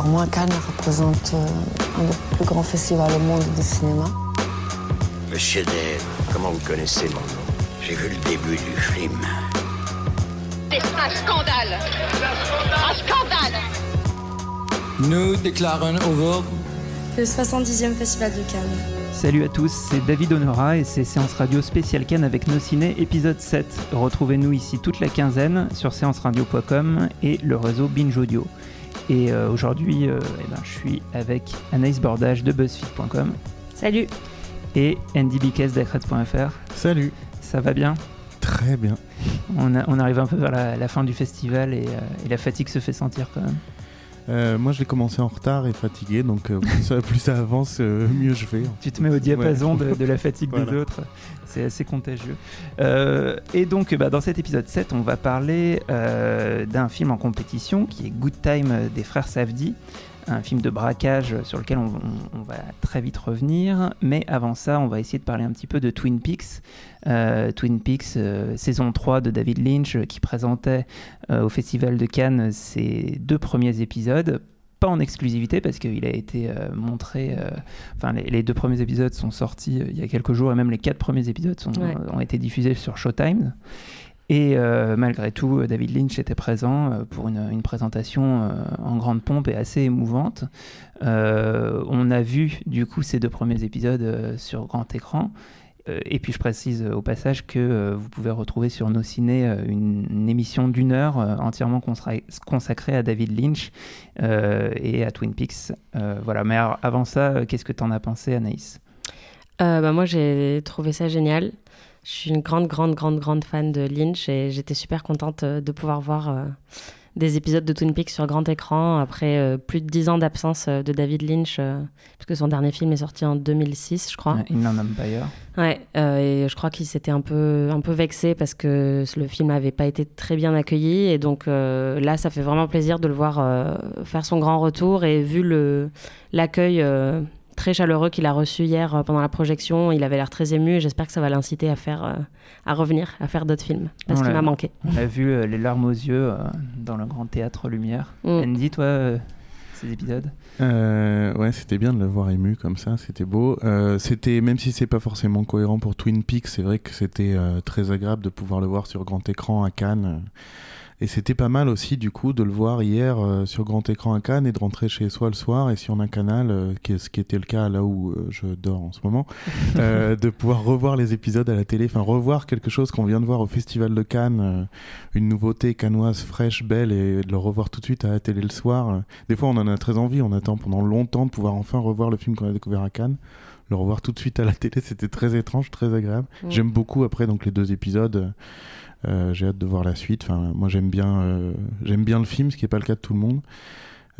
pour moi, Cannes représente euh, un des plus grands festivals au monde du cinéma. Monsieur Dave, comment vous connaissez mon nom? J'ai vu le début du film. C'est un scandale Un scandale Nous déclarons ouvert le 70e Festival de Cannes. Salut à tous, c'est David Honora et c'est Séance Radio spéciale Cannes avec nos ciné épisode 7. Retrouvez-nous ici toute la quinzaine sur séanceradio.com et le réseau Binge Audio. Et euh, aujourd'hui, euh, eh ben, je suis avec Anaïs Bordage de BuzzFeed.com. Salut. Et Andy Biques d'Acrets.fr. Salut. Ça va bien? Très bien. On, on, arrive un peu vers la, la fin du festival et, euh, et, la fatigue se fait sentir quand même. Euh, moi, je l'ai commencé en retard et fatigué, donc euh, plus, ça, plus, ça, avance, euh, mieux je fais. Tu te mets au diapason ouais. de, de, la fatigue voilà. des autres. C'est assez contagieux. et donc, bah, dans cet épisode 7, on va parler d'un film en compétition qui est Good Time des frères Safdie un film de braquage sur lequel on, on, on, va très vite revenir. Mais avant ça, on va essayer de parler un petit peu de Twin Peaks. Euh, Twin Peaks, euh, saison 3 de David Lynch, euh, qui présentait au Festival de Cannes ses deux premiers épisodes. Pas en exclusivité parce qu'il a été montré. Enfin, les, les, deux premiers épisodes sont sortis il y a quelques jours et même les quatre premiers épisodes sont, ouais. ont été diffusés sur Showtime. Et euh, malgré tout, David Lynch était présent euh, pour une, présentation euh, en grande pompe et assez émouvante. Euh, on a vu du coup ces deux premiers épisodes sur grand écran. Et puis je précise au passage que vous pouvez retrouver sur nos ciné une, émission d'une heure entièrement consacrée à David Lynch et à Twin Peaks. voilà. Mais avant ça, qu'est-ce que tu en as pensé, Anaïs? Bah, Moi, j'ai trouvé ça génial. Je suis une grande, grande, grande, grande fan de Lynch et j'étais super contente de pouvoir voir euh, des épisodes de Twin Peaks sur grand écran après euh, plus de dix ans d'absence euh, de David Lynch, puisque son dernier film est sorti en 2006, je crois. Inland Empire. Ouais, et je crois qu'il s'était un peu, un peu vexé parce que le film n'avait pas été très bien accueilli. Et donc là, ça fait vraiment plaisir de le voir faire son grand retour. Et vu l'accueil très chaleureux qu'il a reçu hier pendant la projection. Il avait l'air très ému et j'espère que ça va l'inciter à faire, euh, à revenir, à faire d'autres films parce qu'il m'a manqué. On a vu euh, les larmes aux yeux euh, dans le grand théâtre Lumière. Mm. Andy, toi, euh, ces épisodes? Ouais, c'était bien de le voir ému comme ça, c'était beau. c'était même si c'est pas forcément cohérent pour Twin Peaks, c'est vrai que c'était très agréable de pouvoir le voir sur grand écran à Cannes. Et c'était pas mal aussi, du coup, de le voir hier euh, sur grand écran à Cannes et de rentrer chez soi le soir et si on a un canal, euh, qui ce qui était le cas là où euh, je dors en ce moment, euh, de pouvoir revoir les épisodes à la télé, enfin revoir quelque chose qu'on vient de voir au Festival de Cannes, une nouveauté cannoise fraîche, belle, et de le revoir tout de suite à la télé le soir. Des fois, on en a très envie, on attend pendant longtemps de pouvoir enfin revoir le film qu'on a découvert à Cannes le revoir tout de suite à la télé, c'était très étrange, très agréable. Mmh. J'aime beaucoup après donc les deux épisodes. Euh, j'ai hâte de voir la suite. Enfin, moi j'aime bien, euh, j'aime bien le film, ce qui n'est pas le cas de tout le monde.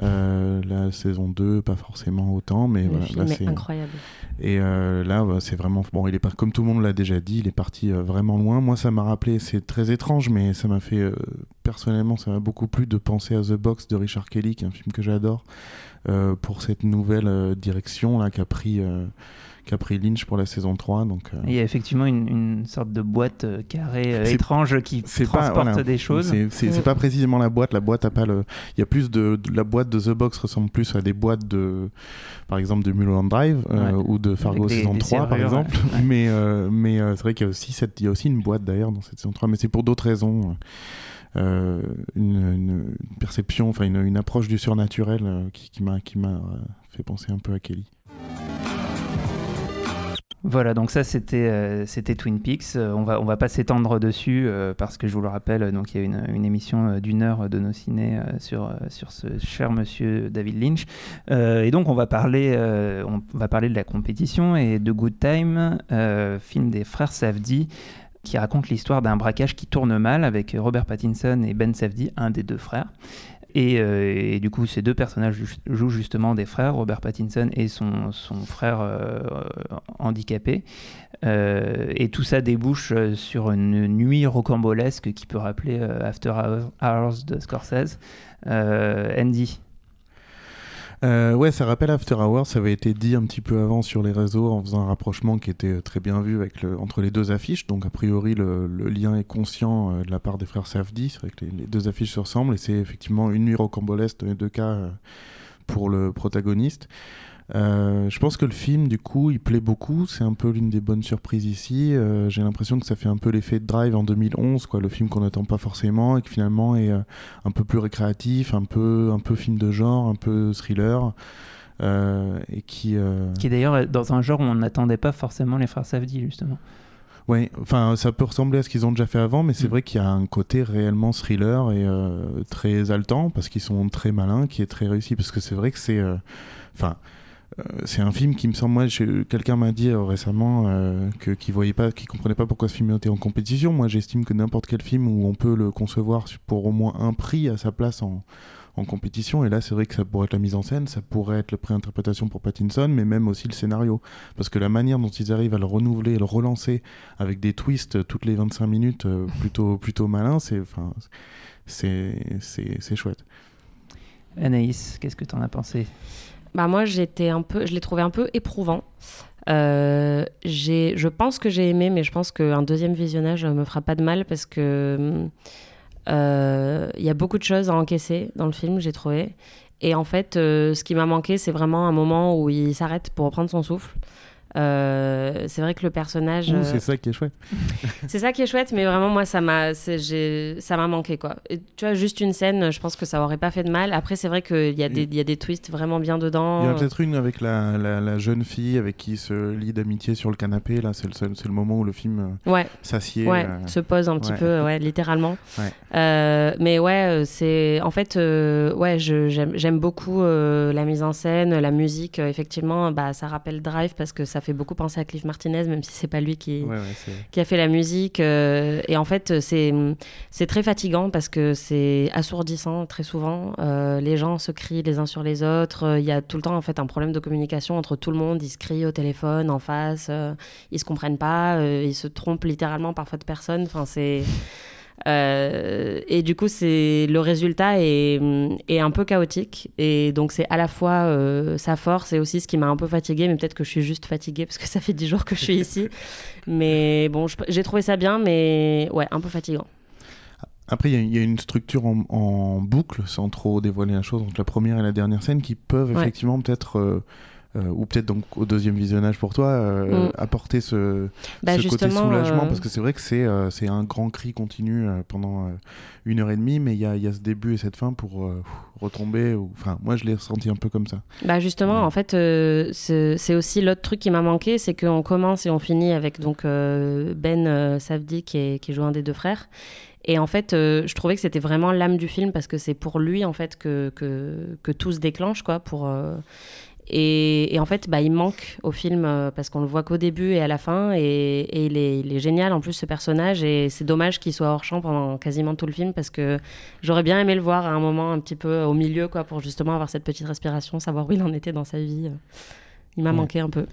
Euh, la saison 2, pas forcément autant, mais le voilà, film là est incroyable. Et euh, là, bah, c'est vraiment bon. Il est pas comme tout le monde l'a déjà dit, il est parti euh, vraiment loin. Moi, ça m'a rappelé, c'est très étrange, mais ça m'a fait personnellement, ça m'a beaucoup plu de penser à The Box de Richard Kelly, qui est un film que j'adore, pour cette nouvelle direction là qu'a pris qu'a pris Lynch pour la saison 3. Donc, euh... Il y a effectivement une, une sorte de boîte euh, carrée euh, étrange qui transporte pas, voilà, des choses. C'est mmh. pas précisément la boîte. La boîte a pas le. Il y a plus de, de, la boîte de The Box ressemble plus à des boîtes de, par exemple, de Mulholland Drive ouais. ou de Fargo des, saison des 3 par exemple. Ouais. mais mais c'est vrai qu'il y a aussi cette, il y a aussi une boîte d'ailleurs dans cette saison 3, mais c'est pour d'autres raisons. Euh, une, une, perception, enfin une, une, approche du surnaturel euh, qui m'a fait penser un peu à Kelly. Voilà, donc ça c'était euh, c'était Twin Peaks. Euh, on va on va pas s'étendre dessus euh, parce que je vous le rappelle, donc il y a une, une émission d'une heure de nos ciné sur sur ce cher monsieur David Lynch. et donc on va parler on va parler de la compétition et de Good Time, film des frères Safdie qui raconte l'histoire d'un braquage qui tourne mal avec Robert Pattinson et Ben Safdie, un des deux frères. Et, euh, et, du coup, ces deux personnages jouent justement des frères, Robert Pattinson et son, son frère euh, handicapé. Euh, et tout ça débouche sur une nuit rocambolesque qui peut rappeler After Hours de Scorsese. Andy euh, ouais, ça rappelle After Hours, ça avait été dit un petit peu avant sur les réseaux en faisant un rapprochement qui était très bien vu avec le, entre les deux affiches. Donc a priori le, le lien est conscient euh, de la part des frères Safdie, c'est vrai que les, les, deux affiches se ressemblent et c'est effectivement une nuit rocambolesque dans les deux cas. Euh, pour le protagoniste. Euh, je pense que le film, du coup, il plaît beaucoup. C'est un peu l'une des bonnes surprises ici. Euh, j'ai l'impression que ça fait un peu l'effet de Drive en 2011, quoi, le film qu'on n'attend pas forcément et qui finalement est euh, un peu plus récréatif, un peu, un peu film de genre, un peu thriller. et qui, qui est d'ailleurs dans un genre où on n'attendait pas forcément les frères Safdie, justement. Oui, enfin, ça peut ressembler à ce qu'ils ont déjà fait avant, mais c'est mm. vrai qu'il y a un côté réellement thriller et très haletant parce qu'ils sont très malins, qui est très réussi. Parce que c'est vrai que c'est. Enfin. Euh, c'est un film qui me semble, moi, quelqu'un m'a dit euh, récemment euh, que qui voyait pas, qui comprenait pas pourquoi ce film était en compétition. Moi, j'estime que n'importe quel film où on peut le concevoir pour au moins un prix à sa place en, en compétition. Et là, c'est vrai que ça pourrait être la mise en scène, ça pourrait être la préinterprétation pour Pattinson, mais même aussi le scénario. Parce que la manière dont ils arrivent à le renouveler, le relancer avec des twists toutes les 25 minutes, plutôt, plutôt malin, c'est, enfin, c'est, c'est chouette. Anaïs, qu'est-ce que tu en as pensé? Bah moi j'étais un peu, je l'ai trouvé un peu éprouvant. Euh, je pense que j'ai aimé, mais je pense qu'un deuxième visionnage me fera pas de mal parce que euh, il y a beaucoup de choses à encaisser dans le film, j'ai trouvé. Et en fait, euh, ce qui m'a manqué, c'est vraiment un moment où il s'arrête pour reprendre son souffle. Euh, c'est vrai que le personnage. c'est euh, ça qui est chouette. c'est ça qui est chouette, mais vraiment, moi, ça m'a, ça m'a manqué, quoi. tu vois, juste une scène, je pense que ça aurait pas fait de mal. Après, c'est vrai qu'il y, a des, y a des twists vraiment bien dedans. Il y en a peut-être une avec la, la, jeune fille avec qui se lie d'amitié sur le canapé. Là, c'est le, c'est le moment où le film euh, ouais. s'assied. Ouais, se pose un petit peu, ouais, littéralement. mais ouais, c'est. En fait, ouais, j'aime, j'aime beaucoup la mise en scène, la musique. effectivement, bah, ça rappelle Drive parce que ça fait beaucoup penser à Cliff Martinez, même si c'est pas lui qui, qui a fait la musique. Euh, et en fait, c'est, c'est très fatigant parce que c'est assourdissant très souvent. Euh, les gens se crient les uns sur les autres. Il y a tout le temps en fait un problème de communication entre tout le monde. Ils se crient au téléphone, en face. Euh, ils se comprennent pas. ils se trompent littéralement parfois de personne. Enfin, c'est euh, et du coup, c'est le résultat est, est, un peu chaotique. Et donc, c'est à la fois euh, sa force et aussi ce qui m'a un peu fatiguée. Mais peut-être que je suis juste fatiguée parce que ça fait dix jours que je suis ici. mais bon, j'ai trouvé ça bien, mais ouais, un peu fatigant. Après, il y, a une structure en, boucle, sans trop dévoiler la chose, entre la première et la dernière scène, qui peuvent effectivement peut-être euh, euh, ou peut-être donc au deuxième visionnage pour toi, euh, mm. apporter ce, bah, ce côté soulagement, euh, parce que c'est vrai que c'est c'est un grand cri continu pendant une heure et demie, mais il y a, y a, ce début et cette fin pour retomber. Enfin, moi, je l'ai ressenti un peu comme ça. Bah justement, en fait, c'est aussi l'autre truc qui m'a manqué, c'est qu'on commence et on finit avec donc Ben Savdi qui est, qui joue un des deux frères. Et en fait, je trouvais que c'était vraiment l'âme du film parce que c'est pour lui en fait que, que, que, tout se déclenche quoi. Pour et, en fait, bah, il manque au film euh, parce qu'on le voit qu'au début et à la fin. Et, il, est, génial en plus ce personnage. Et c'est dommage qu'il soit hors champ pendant quasiment tout le film parce que j'aurais bien aimé le voir à un moment un petit peu au milieu, quoi, pour justement avoir cette petite respiration, savoir où il en était dans sa vie. Il m'a manqué un peu.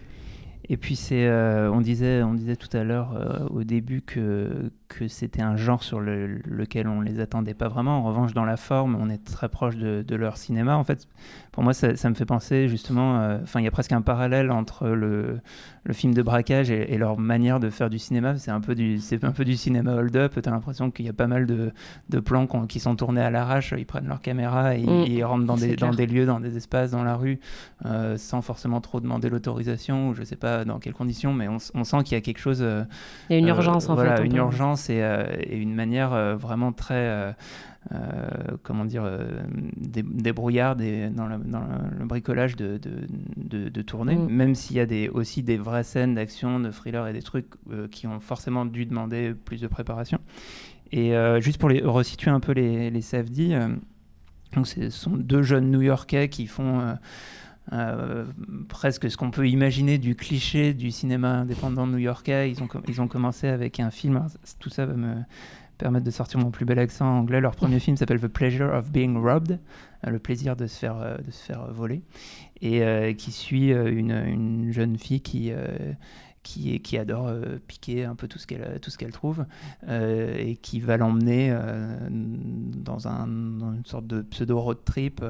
Et puis c'est, euh, on disait, on disait tout à l'heure euh, au début que que c'était un genre sur lequel on les attendait pas vraiment. En revanche, dans la forme, on est très proche de, leur cinéma. En fait, pour moi, ça, me fait penser justement. Euh, enfin, il y a presque un parallèle entre le, le film de braquage et, leur manière de faire du cinéma. C'est un peu du, c'est un peu du cinéma hold-up. T'as l'impression qu'il y a pas mal de, de plans qui sont tournés à l'arrache. Ils prennent leur caméra et mm. ils rentrent dans des, dans des lieux, dans des espaces, dans la rue, sans forcément trop demander l'autorisation ou je sais pas dans quelles conditions, mais on, sent qu'il y a quelque chose. il y a une urgence en voilà, fait. Une urgence euh, et, une manière euh, vraiment très, euh, comment dire, débrouillarde dans, le, bricolage de, de, tourner, mm. même s'il y a des, aussi des vraies scènes d'action, de thriller et des trucs qui ont forcément dû demander plus de préparation. Et juste pour les, resituer un peu les, les CFD, donc ce sont deux jeunes New-Yorkais qui font euh, presque ce qu'on peut imaginer du cliché du cinéma indépendant new-yorkais. Ils ont, ils ont commencé avec un film, tout ça va me permettre de sortir mon plus bel accent anglais. Leur premier film s'appelle The Pleasure of Being Robbed, euh, le plaisir de se faire, euh, de se faire voler, et qui suit une, une, jeune fille qui qui, qui adore euh, piquer un peu tout ce qu'elle trouve euh, et qui va l'emmener euh, dans, un, une sorte de pseudo road trip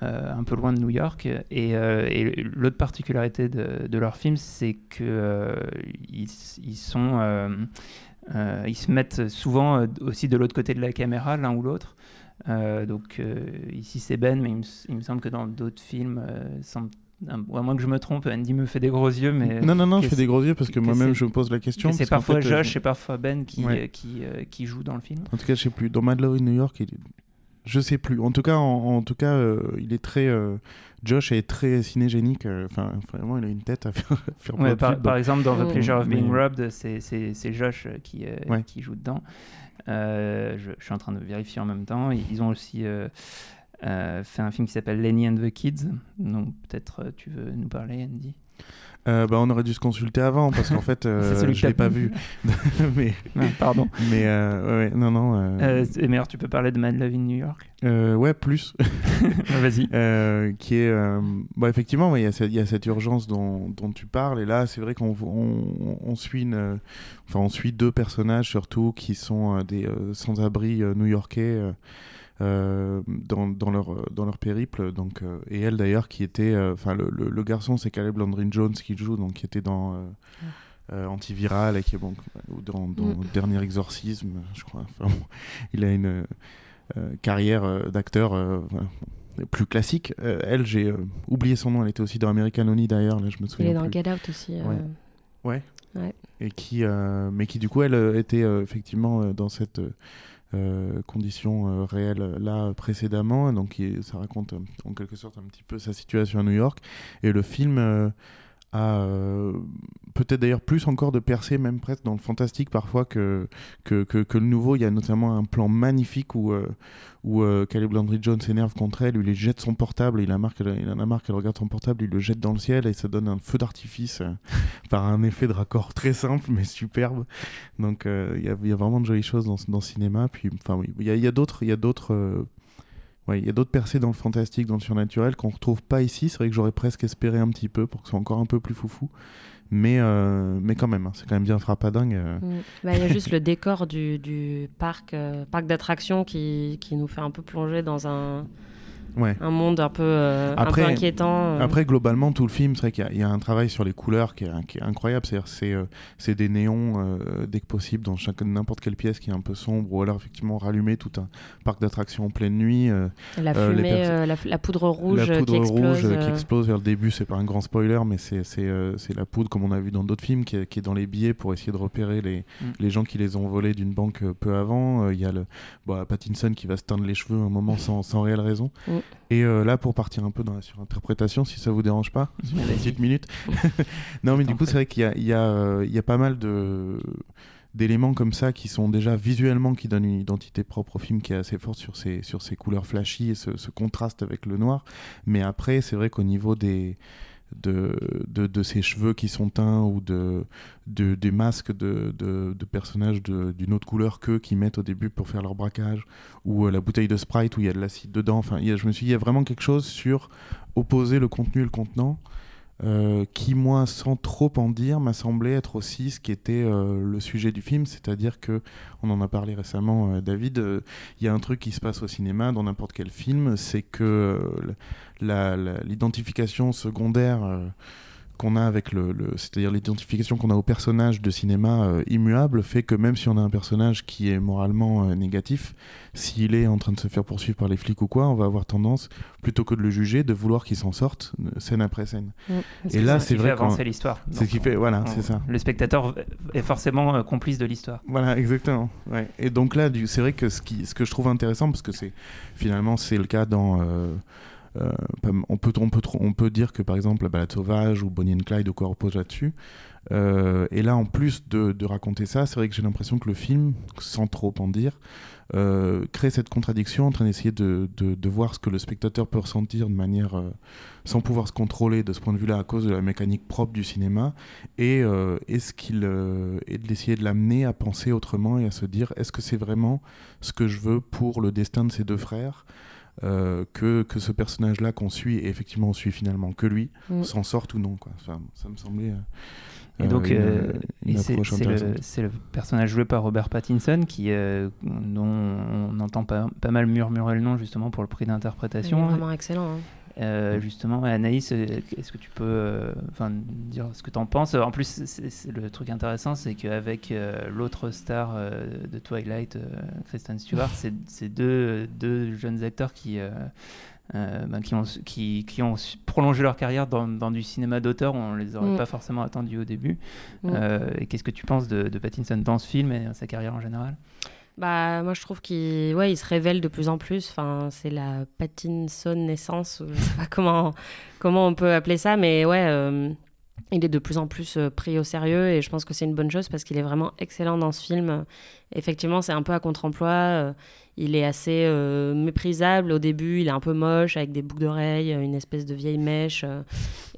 un peu loin de New York. Et, l'autre particularité de, de, leur film c'est que ils, sont ils se mettent souvent aussi de l'autre côté de la caméra l'un ou l'autre. Donc ici c'est Ben, mais il me, semble que dans d'autres films, à moins que je me trompe, Andy me fait des gros yeux, mais non, non, non, je fais des gros yeux parce que, moi-même je me pose la question. C'est parfois Josh et parfois Ben qui, qui, qui joue dans le film. En tout cas, je sais plus. Dans Mad Love in New York, il... je sais plus. En tout cas, en, tout cas, il est très Josh est très cinégénique. Euh, enfin, vraiment, il a une tête à faire. faire par, exemple, dans The Pleasure of Being Robbed, c'est Josh euh, qui, euh, qui joue dedans. je, je, suis en train de vérifier en même temps. Ils ont aussi fait un film qui s'appelle Lenny and the Kids. Donc, peut-être tu veux nous parler, Andy? Euh, bah, on aurait dû se consulter avant parce qu'en fait euh, je l'ai pas vu. Mais pardon. mais euh, ouais, non non euh... mais alors tu peux parler de Mad Love in New York? Ouais plus. Vas-y. Qui est bah, effectivement il y, y, a cette urgence dont, dont, tu parles. Et là c'est vrai qu'on on, on, suit une enfin on suit deux personnages surtout qui sont des sans-abri new-yorkais euh, dans, dans, leur, dans leur périple. Donc, euh, et elle d'ailleurs qui était, euh, enfin le, le, garçon c'est Caleb Landry Jones qui joue, donc qui était dans Antiviral et qui est bon, dans, dans mm. Dernier Exorcisme, je crois. Enfin, il a une carrière d'acteur plus classique. elle, j'ai oublié son nom, elle était aussi dans American Honey d'ailleurs, là je me souviens. Elle est dans Get Out aussi. Ouais. ouais. Et qui, mais qui du coup, elle était effectivement dans cette euh, conditions euh, réelles là précédemment. Donc ça raconte euh, en quelque sorte un petit peu sa situation à New York. Et le film a peut-être d'ailleurs plus encore de percées, même presque dans le fantastique parfois que, que, que, le nouveau. Il y a notamment un plan magnifique où, où euh, Caleb Landry Jones s'énerve contre elle, lui jette son portable, il, a marre il en a marre qu'elle regarde son portable, il le jette dans le ciel et ça donne un feu d'artifice euh, par un effet de raccord très simple mais superbe. Donc euh, il y, a vraiment de jolies choses dans, dans le cinéma. Puis enfin il y a, d'autres, il y a d'autres. Ouais, il y a d'autres percées dans le fantastique, dans le surnaturel qu'on retrouve pas ici. C'est vrai que j'aurais presque espéré un petit peu pour que ce soit encore un peu plus foufou mais, euh, mais quand même, hein, c'est quand même bien frappadingue. Euh. Mm. Bah, il y a juste le décor du, du parc, euh, parc d'attractions qui, qui, nous fait un peu plonger dans un, un monde un peu, euh, un peu inquiétant. Euh. Après, globalement, tout le film, c'est vrai qu'il y, a un travail sur les couleurs qui est, incroyable. C'est euh, c'est des néons dès que possible dans n'importe quelle pièce qui est un peu sombre, ou alors effectivement rallumer tout un parc d'attractions en pleine nuit. la fumée, la, poudre rouge, la poudre qui, explose, rouge qui explose vers le début. C'est pas un grand spoiler, mais c'est la poudre comme on a vu dans d'autres films qui est, dans les billets pour essayer de repérer les, mm. les gens qui les ont volés d'une banque peu avant. Il y a le bon, Pattinson qui va se teindre les cheveux un moment sans, sans réelle raison. Mm. Et euh, là, pour partir un peu dans la surinterprétation, si ça vous dérange pas, une petite minute. non, mais du coup, c'est vrai qu'il y, y, euh, y a, pas mal de d'éléments comme ça qui sont déjà visuellement qui donnent une identité propre au film qui est assez forte sur ces sur ces couleurs flashy et ce, ce contraste avec le noir. Mais après c'est vrai qu'au niveau des de, de, de, ses cheveux qui sont teints ou de, de des masques de, de personnages d'une autre couleur qu'eux qui mettent au début pour faire leur braquage ou euh, la bouteille de Sprite où il y a de l'acide dedans. Enfin, je me suis dit, il y a vraiment quelque chose sur opposer le contenu et le contenant euh, qui, moi, sans trop en dire, m'a semblé être aussi ce qui était euh, le sujet du film, c'est-à-dire que, on en a parlé récemment, David, il y a un truc qui se passe au cinéma, dans n'importe quel film, c'est que l'identification secondaire euh, qu'on a avec le, c'est-à-dire l'identification qu'on a au personnage de cinéma euh, immuable fait que même si on a un personnage qui est moralement euh, négatif, s'il est en train de se faire poursuivre par les flics ou quoi, on va avoir tendance plutôt que de le juger, de vouloir qu'il s'en sorte scène après scène. Mm. Et là, c'est vrai avancer l'histoire. C'est ce qui fait, voilà, c'est ça. Le spectateur est forcément complice de l'histoire. Voilà, exactement. Ouais. Et donc là, c'est vrai que ce qui, ce que je trouve intéressant, parce que c'est finalement c'est le cas dans euh, on, peut, on, peut, on peut dire que par exemple La balade sauvage ou Bonnie and Clyde ou quoi repose là-dessus. Euh, et là, en plus de, raconter ça, c'est vrai que j'ai l'impression que le film, sans trop en dire, euh, crée cette contradiction en train d'essayer de, de, voir ce que le spectateur peut ressentir de manière sans pouvoir se contrôler de ce point de vue-là à cause de la mécanique propre du cinéma et, est-ce qu'il et d'essayer de l'amener à penser autrement et à se dire est-ce que c'est vraiment ce que je veux pour le destin de ces deux frères? Euh, que, que ce personnage-là qu'on suit, et effectivement on suit finalement que lui, mm. s'en sorte ou non. Quoi. Enfin, ça me semblait. Euh, et donc, euh, c'est le, personnage joué par Robert Pattinson qui, dont on entend pas, pas, mal murmurer le nom justement pour le prix d'interprétation. vraiment excellent. Hein. Euh, justement, Anaïs, est-ce que tu peux enfin dire ce que tu en penses? En plus, c'est, le truc intéressant, c'est qu'avec l'autre star de Twilight, Kristen Stewart, c'est, deux, deux, jeunes acteurs qui euh, ben, qui, ont, qui, qui, ont prolongé leur carrière dans, dans du cinéma d'auteur, on les aurait mm. pas forcément attendus au début. Mm. Euh, et qu'est-ce que tu penses de, de, Pattinson dans ce film et sa carrière en général? Bah, moi, je trouve qu'il ouais, il se révèle de plus en plus. Enfin, c'est la Pattinson naissance, je sais pas comment, comment on peut appeler ça, mais ouais, euh, il est de plus en plus pris au sérieux et je pense que c'est une bonne chose parce qu'il est vraiment excellent dans ce film. Effectivement, c'est un peu à contre-emploi. Il est assez euh, méprisable au début, il est un peu moche avec des boucles d'oreilles, une espèce de vieille mèche. Euh,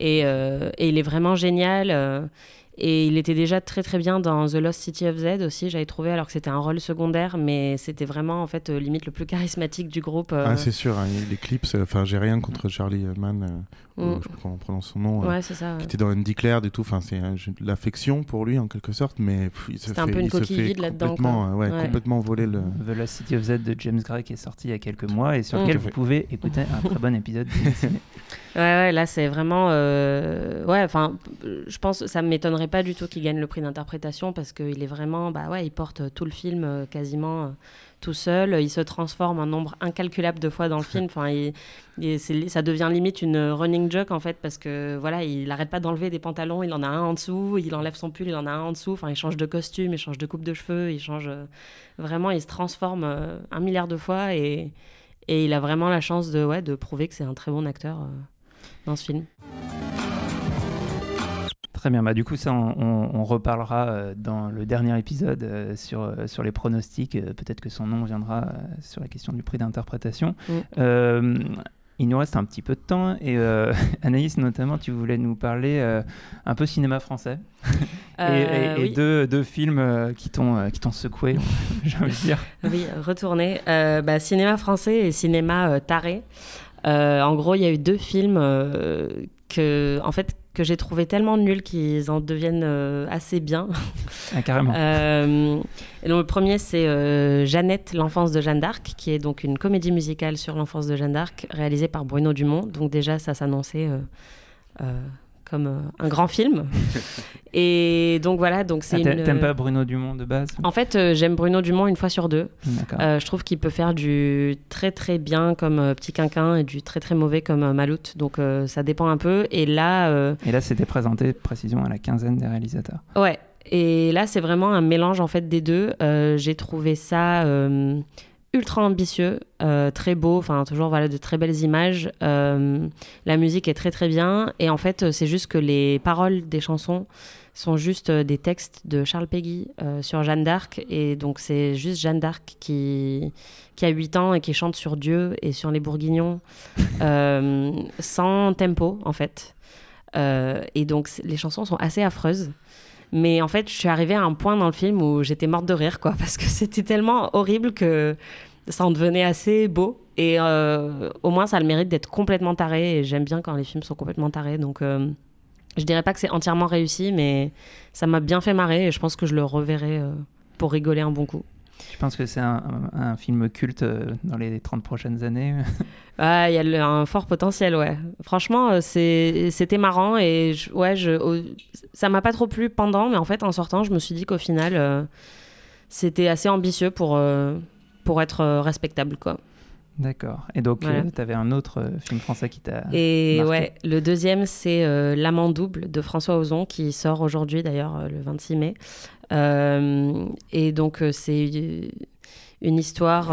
et, euh, et, il est vraiment génial. Et il était déjà très très bien dans The Lost City of Z aussi, j'avais trouvé, alors que c'était un rôle secondaire, mais c'était vraiment en fait limite le plus charismatique du groupe. Ah, c'est sûr, hein, les clips, enfin j'ai rien contre Charlie Mann, mm. je sais pas comment on prononce son nom, ouais, ça, qui était dans Undeclared et tout, enfin c'est l'affection pour lui en quelque sorte, mais il se fait, un peu une coquille vide là-dedans. Complètement, ouais, complètement voler le. The Lost City of Z de James Gray qui est sorti il y a quelques mois et sur lequel vous pouvez écouter un très bon épisode. ouais, ouais, là c'est vraiment. Euh, ouais, enfin, je pense ça ne m'étonnerait pas du tout qu'il gagne le prix d'interprétation parce qu'il est vraiment. Bah ouais, il porte tout le film euh, quasiment euh, tout seul. Il se transforme un nombre incalculable de fois dans le film. Enfin, ça devient limite une running joke en fait parce que voilà, il n'arrête pas d'enlever des pantalons. Il en a un en dessous, il enlève son pull, il en a un en dessous. Enfin, il change de costume, il change de coupe de cheveux, il change vraiment, il se transforme un milliard de fois et, et il a vraiment la chance de ouais, de prouver que c'est un très bon acteur dans ce film. Très bien, bah, du coup ça on, reparlera euh, dans le dernier épisode euh, sur, euh, sur les pronostics, peut-être que son nom viendra sur la question du prix d'interprétation. Mm. il nous reste un petit peu de temps et Anaïs notamment tu voulais nous parler un peu cinéma français et, deux, deux, films qui t'ont qui t'ont secoué j'ai envie de dire. Oui, retourner. Bah, cinéma français et cinéma taré. En gros, il y a eu deux films que, en fait, que j'ai trouvé tellement nuls qu'ils en deviennent euh, assez bien. Ah, carrément. et donc, le premier, c'est Jeannette, l'enfance de Jeanne d'Arc, qui est donc une comédie musicale sur l'enfance de Jeanne d'Arc, réalisée par Bruno Dumont. Donc déjà, ça s'annonçait comme euh, un grand film. et donc voilà, donc c'est ah, T'aimes pas Bruno Dumont de base? En fait, euh, j'aime Bruno Dumont une fois sur deux. Euh, je trouve qu'il peut faire du très très bien comme Petit Quinquin et du très très mauvais comme Maloute. Donc ça dépend un peu. Et là. Et là, c'était présenté, précision, à la quinzaine des réalisateurs. Ouais. Et là, c'est vraiment un mélange en fait des deux. J'ai trouvé ça ultra ambitieux, euh, très beau, enfin toujours voilà de très belles images. Euh, la musique est très très bien et en fait c'est juste que les paroles des chansons sont juste des textes de Charles Peggy euh, sur Jeanne d'Arc et donc c'est juste Jeanne d'Arc qui qui a 8 ans et qui chante sur Dieu et sur les Bourguignons sans tempo en fait. et donc les chansons sont assez affreuses. Mais en fait, je suis arrivée à un point dans le film où j'étais morte de rire, quoi, parce que c'était tellement horrible que ça en devenait assez beau. Et euh, au moins, ça a le mérite d'être complètement taré. Et j'aime bien quand les films sont complètement tarés. Donc, euh, je dirais pas que c'est entièrement réussi, mais ça m'a bien fait marrer. Et je pense que je le reverrai euh, pour rigoler un bon coup. Je pense que c'est un, film culte dans les 30 prochaines années Il y a un fort potentiel, ouais. Franchement, c'était marrant et ouais, je, ça m'a pas trop plu pendant, mais en fait, en sortant, je me suis dit qu'au final, c'était assez ambitieux pour, pour être euh, respectable, quoi. D'accord. Et donc, euh, tu avais un autre euh, film français qui t'a. Et ouais, le deuxième, c'est L'amant double de François Ozon, qui sort aujourd'hui, d'ailleurs, le 26 mai. et donc, c'est une histoire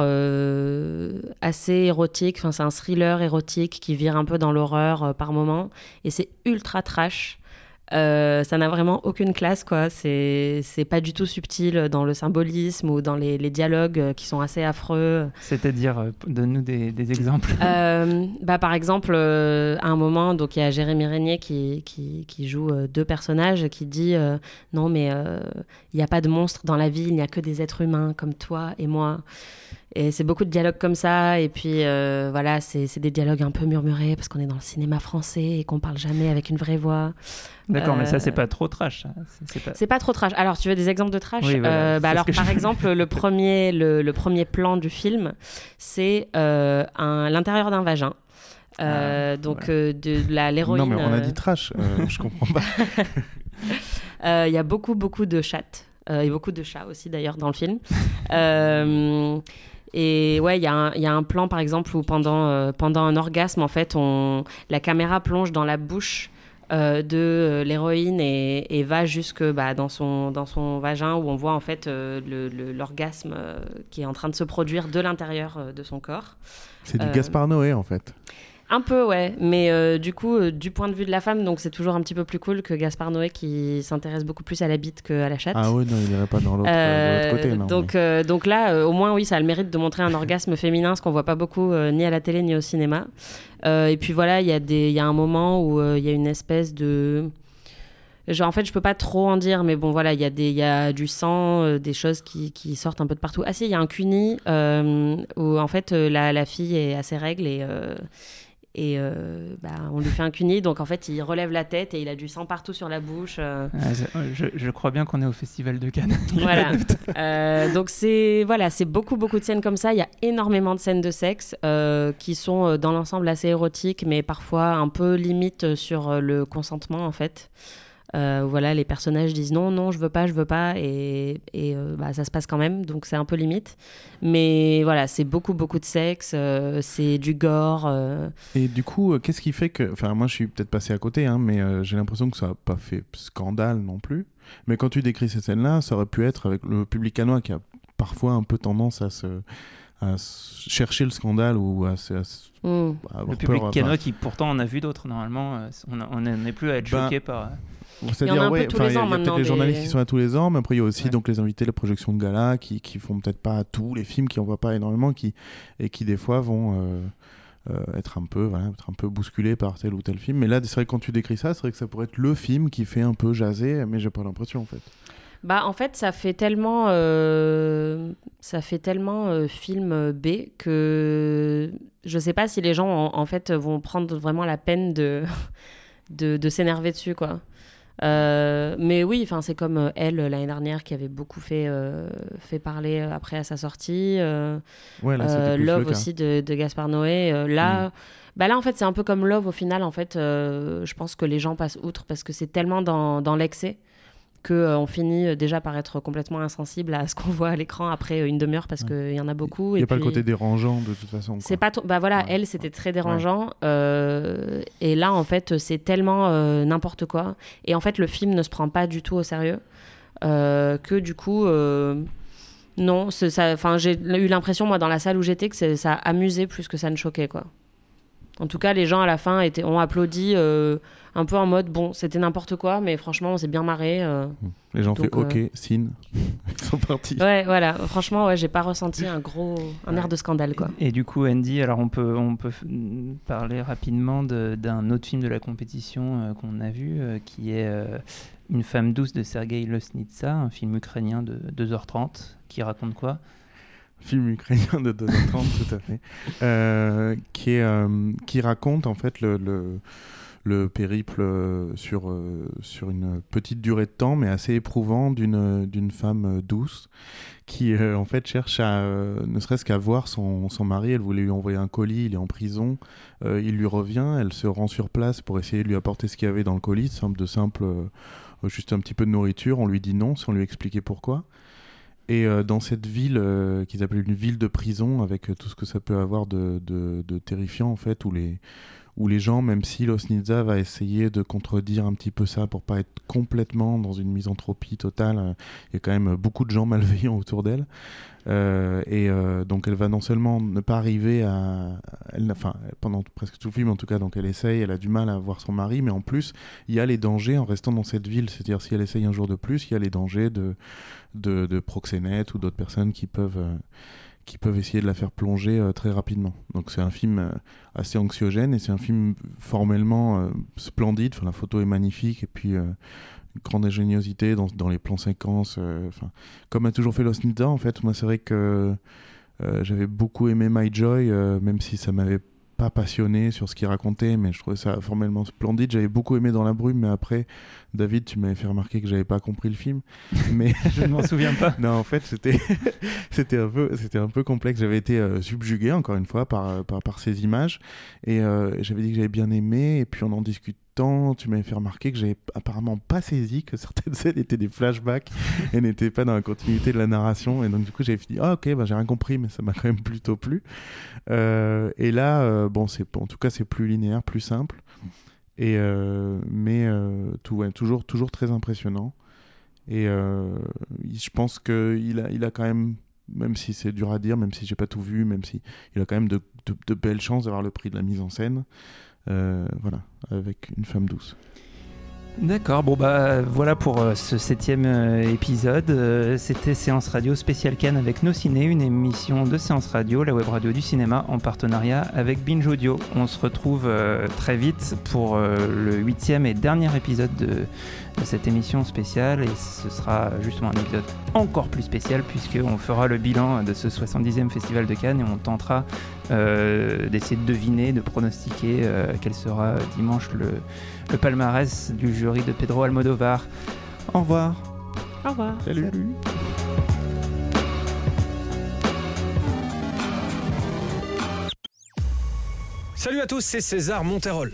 assez érotique. Enfin, c'est un thriller érotique qui vire un peu dans l'horreur par moment. Et c'est ultra trash. Euh, ça n'a vraiment aucune classe, quoi. C'est, c'est pas du tout subtil dans le symbolisme ou dans les, les dialogues euh, qui sont assez affreux. C'est-à-dire, euh, donne-nous des, des exemples. bah, par exemple, à un moment, donc il y a Jérémy Régnier qui, qui, qui joue deux personnages qui dit non, mais il n'y a pas de monstre dans la vie, il n'y a que des êtres humains comme toi et moi. Et c'est beaucoup de dialogues comme ça. Et puis voilà, c'est, c'est des dialogues un peu murmurés parce qu'on est dans le cinéma français et qu'on parle jamais avec une vraie voix. D'accord, mais ça, c'est euh, pas trop trash. C'est pas... trop trash. Alors, tu veux des exemples de trash euh, bah Alors, par exemple, le premier, le, premier plan du film, c'est euh, l'intérieur d'un vagin. Euh, donc de, la l'héroïne. Non mais on a dit trash, je comprends pas. Il y a beaucoup beaucoup de chattes et beaucoup de chats aussi d'ailleurs dans le film. Et ouais, il y, y, a un plan par exemple où pendant, pendant un orgasme, en fait, on, la caméra plonge dans la bouche euh, de euh, l'héroïne et, va jusque bah, dans, son, dans son vagin où on voit en fait euh, l'orgasme qui est en train de se produire de l'intérieur de son corps. C'est du Gaspard Noé en fait. Un peu, ouais. Mais euh, du coup, euh, du point de vue de la femme, donc c'est toujours un petit peu plus cool que Gaspard Noé qui s'intéresse beaucoup plus à la bite qu'à la chatte. Ah oui, non, il n'irait pas dans l'autre euh, côté. Non, donc, donc là, au moins, oui, ça a le mérite de montrer un orgasme féminin, ce qu'on voit pas beaucoup ni à la télé ni au cinéma. et puis voilà, il y, a y a un moment où il y a une espèce de. Genre, en fait, je peux pas trop en dire, mais bon, voilà, il y, a des, y a du sang, des choses qui, qui, sortent un peu de partout. Ah si, il y a un cuni où, en fait, la, la, fille est à ses règles et, et euh, bah, on lui fait un cuni, donc en fait il relève la tête et il a du sang partout sur la bouche. Euh. je, crois bien qu'on est au festival de Cannes. voilà. Euh, donc c'est voilà, c'est beaucoup beaucoup de scènes comme ça. Il y a énormément de scènes de sexe qui sont dans l'ensemble assez érotiques, mais parfois un peu limite sur le consentement en fait. Euh, voilà, les personnages disent non, non, je veux pas, je veux pas, et, et euh, bah, ça se passe quand même, donc c'est un peu limite. Mais voilà, c'est beaucoup, beaucoup de sexe, euh, c'est du gore. Et du coup, qu'est-ce qui fait que. Enfin, moi je suis peut-être passé à côté, hein, mais j'ai l'impression que ça n'a pas fait scandale non plus. Mais quand tu décris ces scènes-là, ça aurait pu être avec le public canois qui a parfois un peu tendance à se à chercher le scandale ou à, hmm. le public canois qui pourtant en a vu d'autres normalement on n'est plus à être ben, choqué par c'est-à-dire, ouais, il y a, peut-être les journalistes qui sont là tous les ans, mais après il y a aussi donc les invités, les projections de gala qui, qui font peut-être pas tous les films, qui en voient pas énormément, qui et qui des fois vont euh, euh, être un peu, voilà, être un peu bousculés par tel ou tel film. Mais là, c'est vrai que quand tu décris ça, c'est vrai que ça pourrait être le film qui fait un peu jaser, mais j'ai pas l'impression en fait. Bah en fait ça fait tellement euh, ça fait tellement film B que je sais pas si les gens en, en fait vont prendre vraiment la peine de de, de s'énerver dessus quoi. Euh, mais oui, enfin c'est comme euh, elle l'année dernière qui avait beaucoup fait euh, fait parler après à sa sortie. Love aussi de, de, Gaspard Noé. là, mm. bah là en fait c'est un peu comme Love au final en fait. je pense que les gens passent outre parce que c'est tellement dans, dans l'excès qu'on euh, on finit euh, déjà par être complètement insensible à ce qu'on voit à l'écran après euh, une demi-heure parce qu'il y en a beaucoup. Il n'y a pas le côté dérangeant de toute façon. C'est pas bah voilà, elle c'était très dérangeant et là en fait c'est tellement n'importe quoi et en fait le film ne se prend pas du tout au sérieux que du coup non, enfin j'ai eu l'impression moi dans la salle où j'étais que ça a amusé plus que ça ne choquait quoi. En tout cas, les gens à la fin étaient, ont applaudi euh, un peu en mode bon, c'était n'importe quoi, mais franchement, on s'est bien marré. Euh. les gens ont fait OK, euh, signe, ils sont partis. Ouais, voilà. Franchement, ouais, j'ai pas ressenti un gros, un air de scandale quoi. Et, du coup, Andy, alors on peut, on peut parler rapidement d'un autre film de la compétition qu'on a vu, qui est Une femme douce de Sergei Losnitsa, un film ukrainien de 2h30, qui raconte quoi? Film ukrainien de 230 tout à fait, euh, qui, euh, qui raconte en fait le, le, le périple euh, sur, sur une petite durée de temps, mais assez éprouvant, d'une, femme douce qui en fait cherche à, ne serait-ce qu'à voir son, son mari. Elle voulait lui envoyer un colis, il est en prison, il lui revient, elle se rend sur place pour essayer de lui apporter ce qu'il y avait dans le colis, de simple, juste un petit peu de nourriture. On lui dit non sans lui expliquer pourquoi. Et euh, dans cette ville euh, qu'ils appellent une ville de prison, avec euh, tout ce que ça peut avoir de, de, terrifiant en fait, où les, où les gens, même si Losnitsa va essayer de contredire un petit peu ça pour pas être complètement dans une misanthropie totale, il y a quand même beaucoup de gens malveillants autour d'elle. et donc elle va non seulement ne pas arriver à, elle, enfin pendant presque tout le film en tout cas, donc elle essaye, elle a du mal à voir son mari, mais en plus il y a les dangers en restant dans cette ville, c'est-à-dire si elle essaye un jour de plus, il y a les dangers de de, proxénètes ou d'autres personnes qui peuvent, euh, qui peuvent essayer de la faire plonger euh, très rapidement. Donc c'est un film euh, assez anxiogène et c'est un film formellement splendide. Enfin, la photo est magnifique et puis une grande ingéniosité dans, dans les plans séquences. Enfin, comme a toujours fait Lost en fait, moi c'est vrai que j'avais beaucoup aimé My Joy, même si ça m'avait pas passionné sur ce qu'il racontait, mais je trouvais ça formellement splendide. J'avais beaucoup aimé Dans la brume, mais après, David, tu m'avais fait remarquer que j'avais pas compris le film. Mais je ne m'en souviens pas. non, en fait, c'était c'était un peu c'était un peu complexe. J'avais été euh, subjugué encore une fois par par, par ces images et euh, j'avais dit que j'avais bien aimé et puis on en discute tu m'avais fait remarquer que j'avais apparemment pas saisi que certaines scènes étaient des flashbacks et n'étaient pas dans la continuité de la narration. Et donc, du coup, j'avais fini, ah ok, bah, j'ai rien compris, mais ça m'a quand même plutôt plu. Euh, et là, euh, bon, c'est en tout cas, c'est plus linéaire, plus simple. Et, euh, mais tout, toujours, toujours très impressionnant. Et je pense qu'il a, il a quand même même si c'est dur à dire, même si j'ai pas tout vu, même si il a quand même de, de belles chances d'avoir le prix de la mise en scène. Euh, voilà, avec une femme douce. D'accord, bon bah voilà pour euh, ce septième euh, épisode. C'était Séance Radio spécial Cannes avec Nos Ciné, une émission de Séance Radio, la web radio du cinéma, en partenariat avec Binge Audio. On se retrouve très vite pour le huitième et dernier épisode de de cette émission spéciale et ce sera justement un épisode encore plus spécial puisqu'on fera le bilan de ce 70e Festival de Cannes et on tentera euh, d'essayer de deviner, de pronostiquer euh, quel sera dimanche le, le, palmarès du jury de Pedro Almodovar. Au revoir. Au revoir. Salut. Salut à tous, c'est César Monterol.